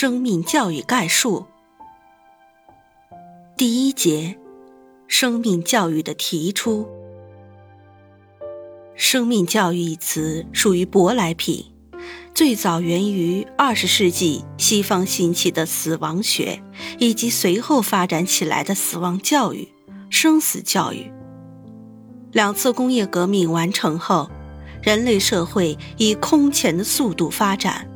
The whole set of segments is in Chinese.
生命教育概述，第一节，生命教育的提出。生命教育一词属于舶来品，最早源于二十世纪西方兴起的死亡学，以及随后发展起来的死亡教育、生死教育。两次工业革命完成后，人类社会以空前的速度发展。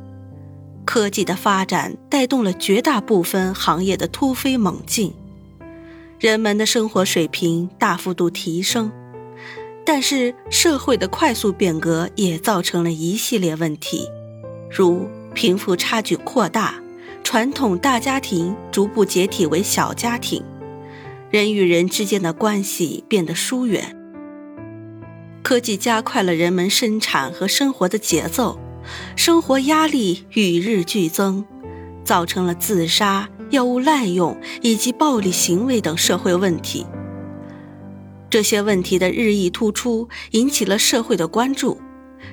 科技的发展带动了绝大部分行业的突飞猛进，人们的生活水平大幅度提升，但是社会的快速变革也造成了一系列问题，如贫富差距扩大，传统大家庭逐步解体为小家庭，人与人之间的关系变得疏远。科技加快了人们生产和生活的节奏。生活压力与日俱增，造成了自杀、药物滥用以及暴力行为等社会问题。这些问题的日益突出，引起了社会的关注。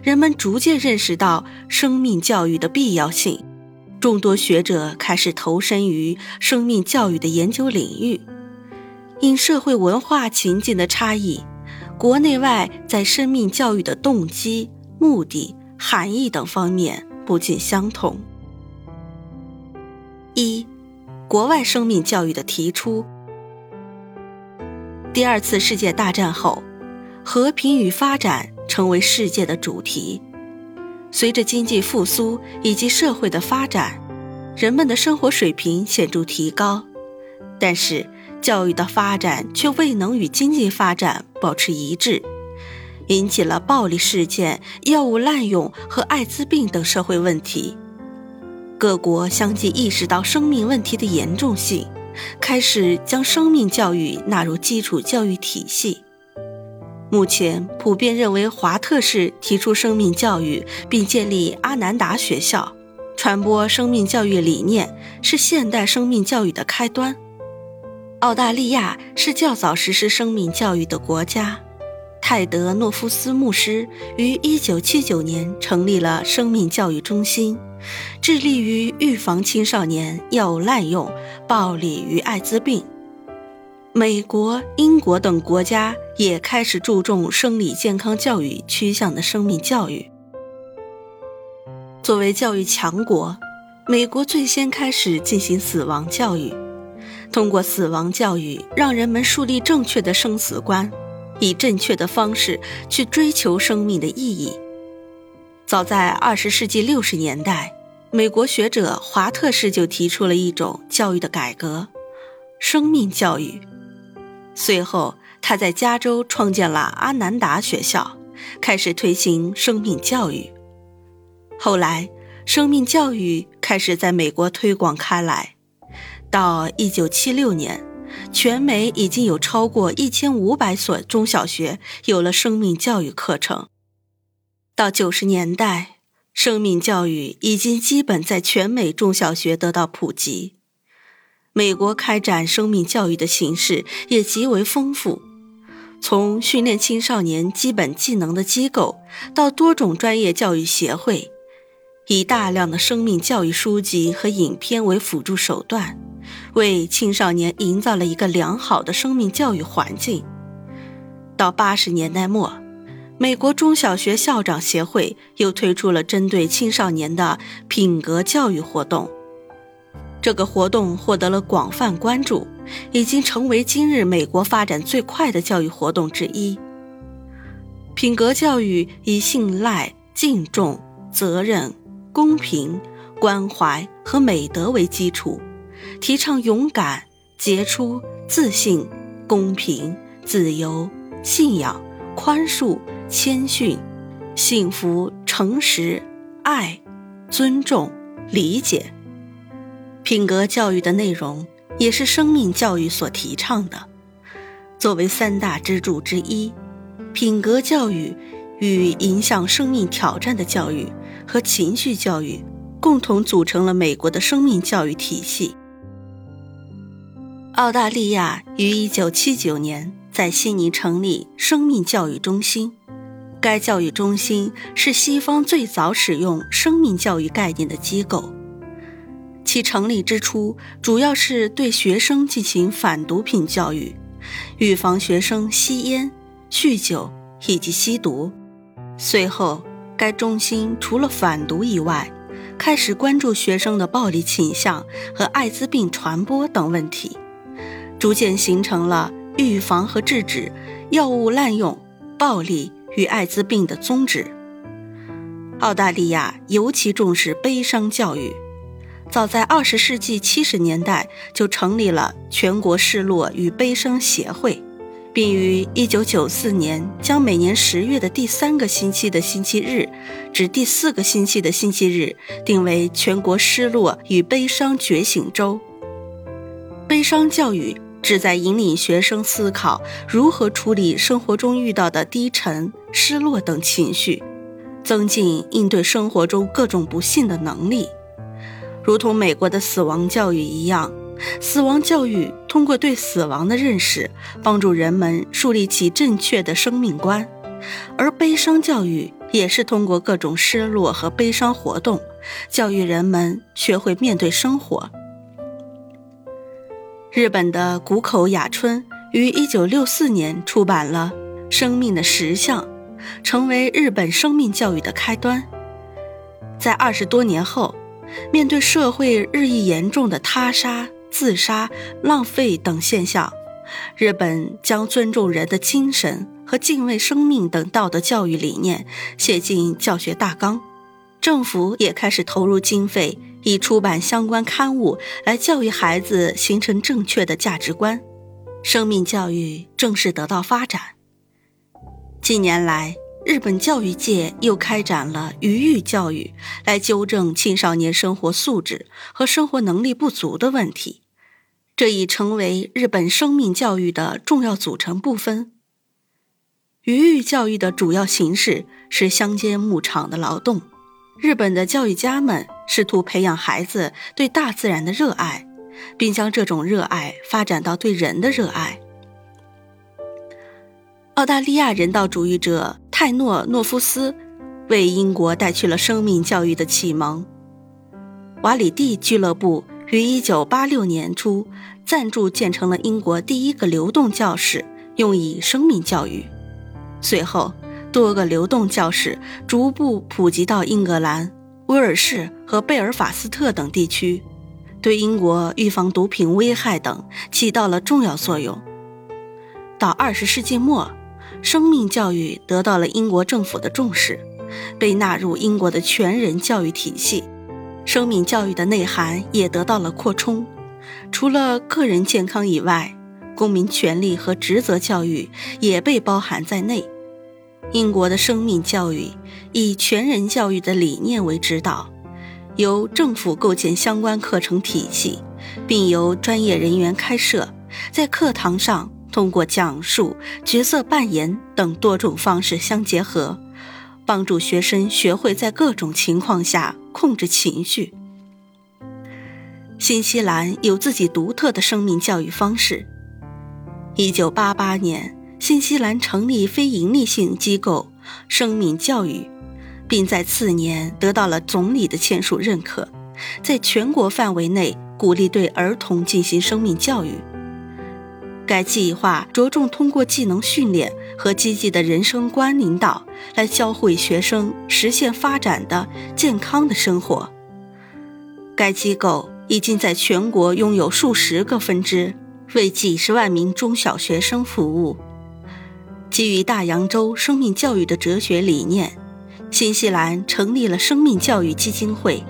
人们逐渐认识到生命教育的必要性，众多学者开始投身于生命教育的研究领域。因社会文化情境的差异，国内外在生命教育的动机、目的。含义等方面不尽相同。一，国外生命教育的提出。第二次世界大战后，和平与发展成为世界的主题。随着经济复苏以及社会的发展，人们的生活水平显著提高，但是教育的发展却未能与经济发展保持一致。引起了暴力事件、药物滥用和艾滋病等社会问题。各国相继意识到生命问题的严重性，开始将生命教育纳入基础教育体系。目前普遍认为，华特市提出生命教育并建立阿南达学校，传播生命教育理念，是现代生命教育的开端。澳大利亚是较早实施生命教育的国家。泰德诺夫斯牧师于1979年成立了生命教育中心，致力于预防青少年药物滥用、暴力与艾滋病。美国、英国等国家也开始注重生理健康教育趋向的生命教育。作为教育强国，美国最先开始进行死亡教育，通过死亡教育让人们树立正确的生死观。以正确的方式去追求生命的意义。早在二十世纪六十年代，美国学者华特士就提出了一种教育的改革——生命教育。随后，他在加州创建了阿南达学校，开始推行生命教育。后来，生命教育开始在美国推广开来。到一九七六年。全美已经有超过一千五百所中小学有了生命教育课程。到九十年代，生命教育已经基本在全美中小学得到普及。美国开展生命教育的形式也极为丰富，从训练青少年基本技能的机构，到多种专业教育协会，以大量的生命教育书籍和影片为辅助手段。为青少年营造了一个良好的生命教育环境。到八十年代末，美国中小学校长协会又推出了针对青少年的品格教育活动。这个活动获得了广泛关注，已经成为今日美国发展最快的教育活动之一。品格教育以信赖、敬重、责任、公平、关怀和美德为基础。提倡勇敢、杰出、自信、公平、自由、信仰、宽恕、谦逊、幸福、诚实、爱、尊重、理解。品格教育的内容也是生命教育所提倡的。作为三大支柱之一，品格教育与影响生命挑战的教育和情绪教育共同组成了美国的生命教育体系。澳大利亚于1979年在悉尼成立生命教育中心，该教育中心是西方最早使用生命教育概念的机构。其成立之初，主要是对学生进行反毒品教育。预防学生吸烟、酗酒以及吸毒。随后，该中心除了反毒以外，开始关注学生的暴力倾向和艾滋病传播等问题，逐渐形成了预防和制止药物滥用、暴力与艾滋病的宗旨。澳大利亚尤其重视悲伤教育。早在二十世纪七十年代，就成立了全国失落与悲伤协会，并于一九九四年将每年十月的第三个星期的星期日至第四个星期的星期日定为全国失落与悲伤觉醒周。悲伤教育旨在引领学生思考如何处理生活中遇到的低沉、失落等情绪，增进应对生活中各种不幸的能力。如同美国的死亡教育一样，死亡教育通过对死亡的认识，帮助人们树立起正确的生命观；而悲伤教育也是通过各种失落和悲伤活动，教育人们学会面对生活。日本的谷口雅春于1964年出版了《生命的实相》，成为日本生命教育的开端。在二十多年后。面对社会日益严重的他杀、自杀、浪费等现象，日本将尊重人的精神和敬畏生命等道德教育理念写进教学大纲。政府也开始投入经费，以出版相关刊物来教育孩子形成正确的价值观，生命教育正式得到发展。近年来，日本教育界又开展了余育教育，来纠正青少年生活素质和生活能力不足的问题，这已成为日本生命教育的重要组成部分。余育教育的主要形式是乡间牧场的劳动，日本的教育家们试图培养孩子对大自然的热爱，并将这种热爱发展到对人的热爱。澳大利亚人道主义者。泰诺诺夫斯为英国带去了生命教育的启蒙。瓦里蒂俱乐部于1986年初赞助建成了英国第一个流动教室，用以生命教育。随后，多个流动教室逐步普及到英格兰、威尔士和贝尔法斯特等地区，对英国预防毒品危害等起到了重要作用。到20世纪末。生命教育得到了英国政府的重视，被纳入英国的全人教育体系。生命教育的内涵也得到了扩充，除了个人健康以外，公民权利和职责教育也被包含在内。英国的生命教育以全人教育的理念为指导，由政府构建相关课程体系，并由专业人员开设，在课堂上。通过讲述、角色扮演等多种方式相结合，帮助学生学会在各种情况下控制情绪。新西兰有自己独特的生命教育方式。一九八八年，新西兰成立非营利性机构“生命教育”，并在次年得到了总理的签署认可，在全国范围内鼓励对儿童进行生命教育。该计划着重通过技能训练和积极的人生观引导，来教会学生实现发展的健康的生活。该机构已经在全国拥有数十个分支，为几十万名中小学生服务。基于大洋洲生命教育的哲学理念，新西兰成立了生命教育基金会。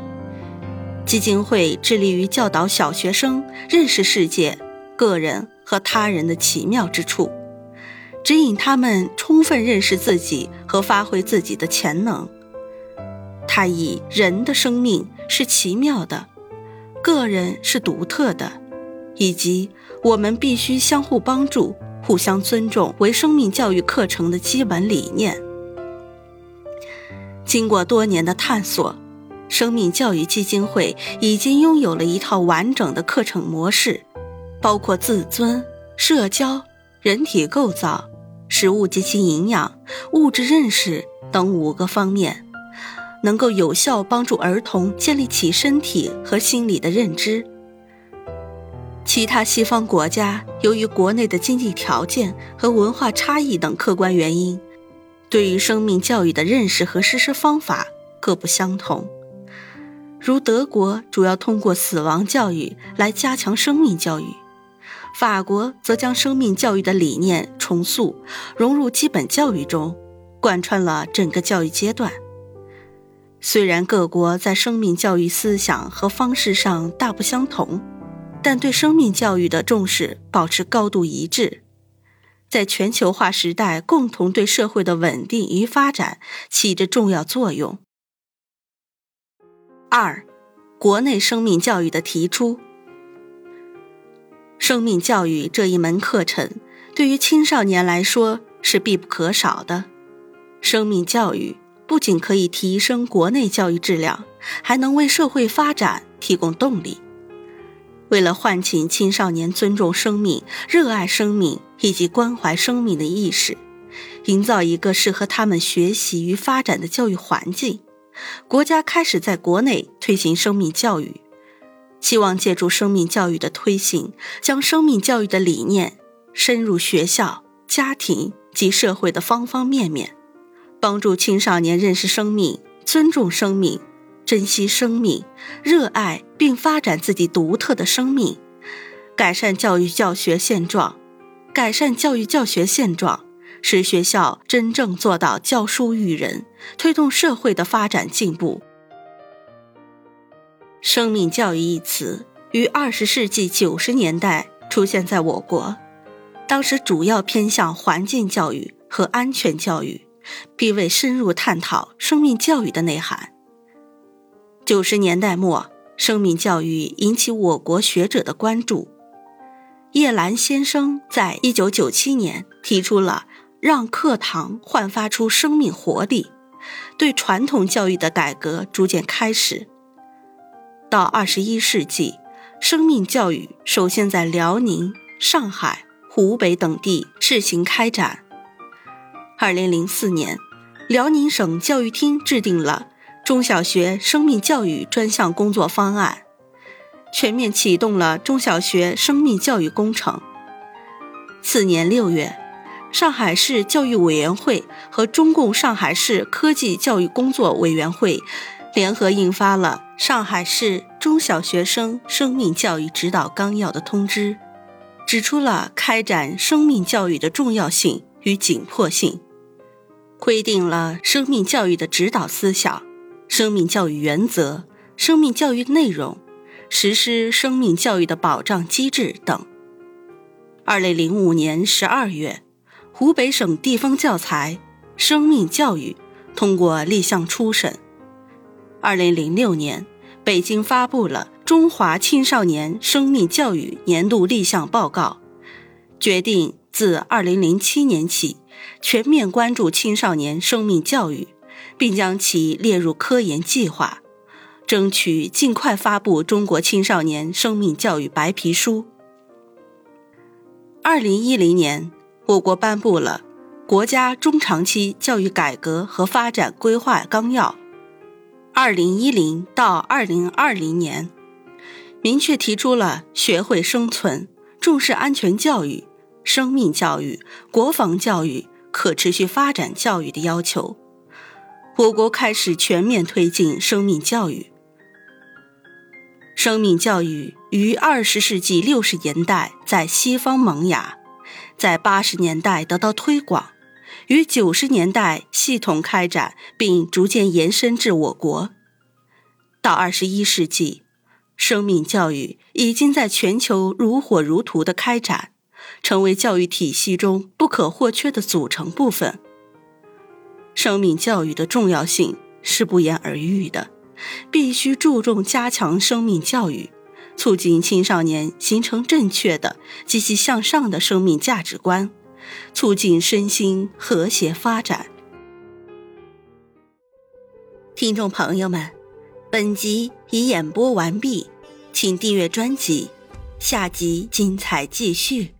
基金会致力于教导小学生认识世界、个人。和他人的奇妙之处，指引他们充分认识自己和发挥自己的潜能。他以人的生命是奇妙的，个人是独特的，以及我们必须相互帮助、互相尊重为生命教育课程的基本理念。经过多年的探索，生命教育基金会已经拥有了一套完整的课程模式，包括自尊、社交、人体构造、食物及其营养、物质认识等五个方面。能够有效帮助儿童建立起身体和心理的认知。其他西方国家由于国内的经济条件和文化差异等客观原因，对于生命教育的认识和实施方法各不相同。如德国主要通过死亡教育来加强生命教育，法国则将生命教育的理念重塑融入基本教育中，贯穿了整个教育阶段。虽然各国在生命教育思想和方式上大不相同，但对生命教育的重视保持高度一致，在全球化时代共同对社会的稳定与发展起着重要作用。二，国内生命教育的提出。生命教育这一门课程对于青少年来说是必不可少的，生命教育。不仅可以提升国内教育质量，还能为社会发展提供动力。为了唤起青少年尊重生命、热爱生命以及关怀生命的意识，营造一个适合他们学习与发展的教育环境，国家开始在国内推行生命教育，希望借助生命教育的推行，将生命教育的理念深入学校、家庭及社会的方方面面。帮助青少年认识生命、尊重生命、珍惜生命、热爱并发展自己独特的生命，改善教育教学现状，改善教育教学现状，使学校真正做到教书育人，推动社会的发展进步。生命教育一词于二十世纪九十年代出现在我国，当时主要偏向环境教育和安全教育。并未深入探讨生命教育的内涵。九十年代末，生命教育引起我国学者的关注。叶澜先生在一九九七年提出了“让课堂焕发出生命活力”，对传统教育的改革逐渐开始。到二十一世纪，生命教育首先在辽宁、上海、湖北等地试行开展。二零零四年，辽宁省教育厅制定了中小学生命教育专项工作方案，全面启动了中小学生命教育工程。次年六月，上海市教育委员会和中共上海市科技教育工作委员会联合印发了《上海市中小学生生命教育指导纲要》的通知，指出了开展生命教育的重要性与紧迫性。规定了生命教育的指导思想、生命教育原则、生命教育内容、实施生命教育的保障机制等。二零零五年十二月，湖北省地方教材《生命教育》通过立项初审。二零零六年，北京发布了《中华青少年生命教育年度立项报告》，决定自二零零七年起。全面关注青少年生命教育，并将其列入科研计划，争取尽快发布中国青少年生命教育白皮书。二零一零年，我国颁布了《国家中长期教育改革和发展规划纲要》，二零一零到二零二零年，明确提出了学会生存、重视安全教育。生命教育、国防教育、可持续发展教育的要求，我国开始全面推进生命教育。生命教育于二十世纪六十年代在西方萌芽，在八十年代得到推广，于九十年代系统开展，并逐渐延伸至我国。到二十一世纪，生命教育已经在全球如火如荼的开展。成为教育体系中不可或缺的组成部分。生命教育的重要性是不言而喻的，必须注重加强生命教育，促进青少年形成正确的、积极向上的生命价值观，促进身心和谐发展。听众朋友们，本集已演播完毕，请订阅专辑，下集精彩继续。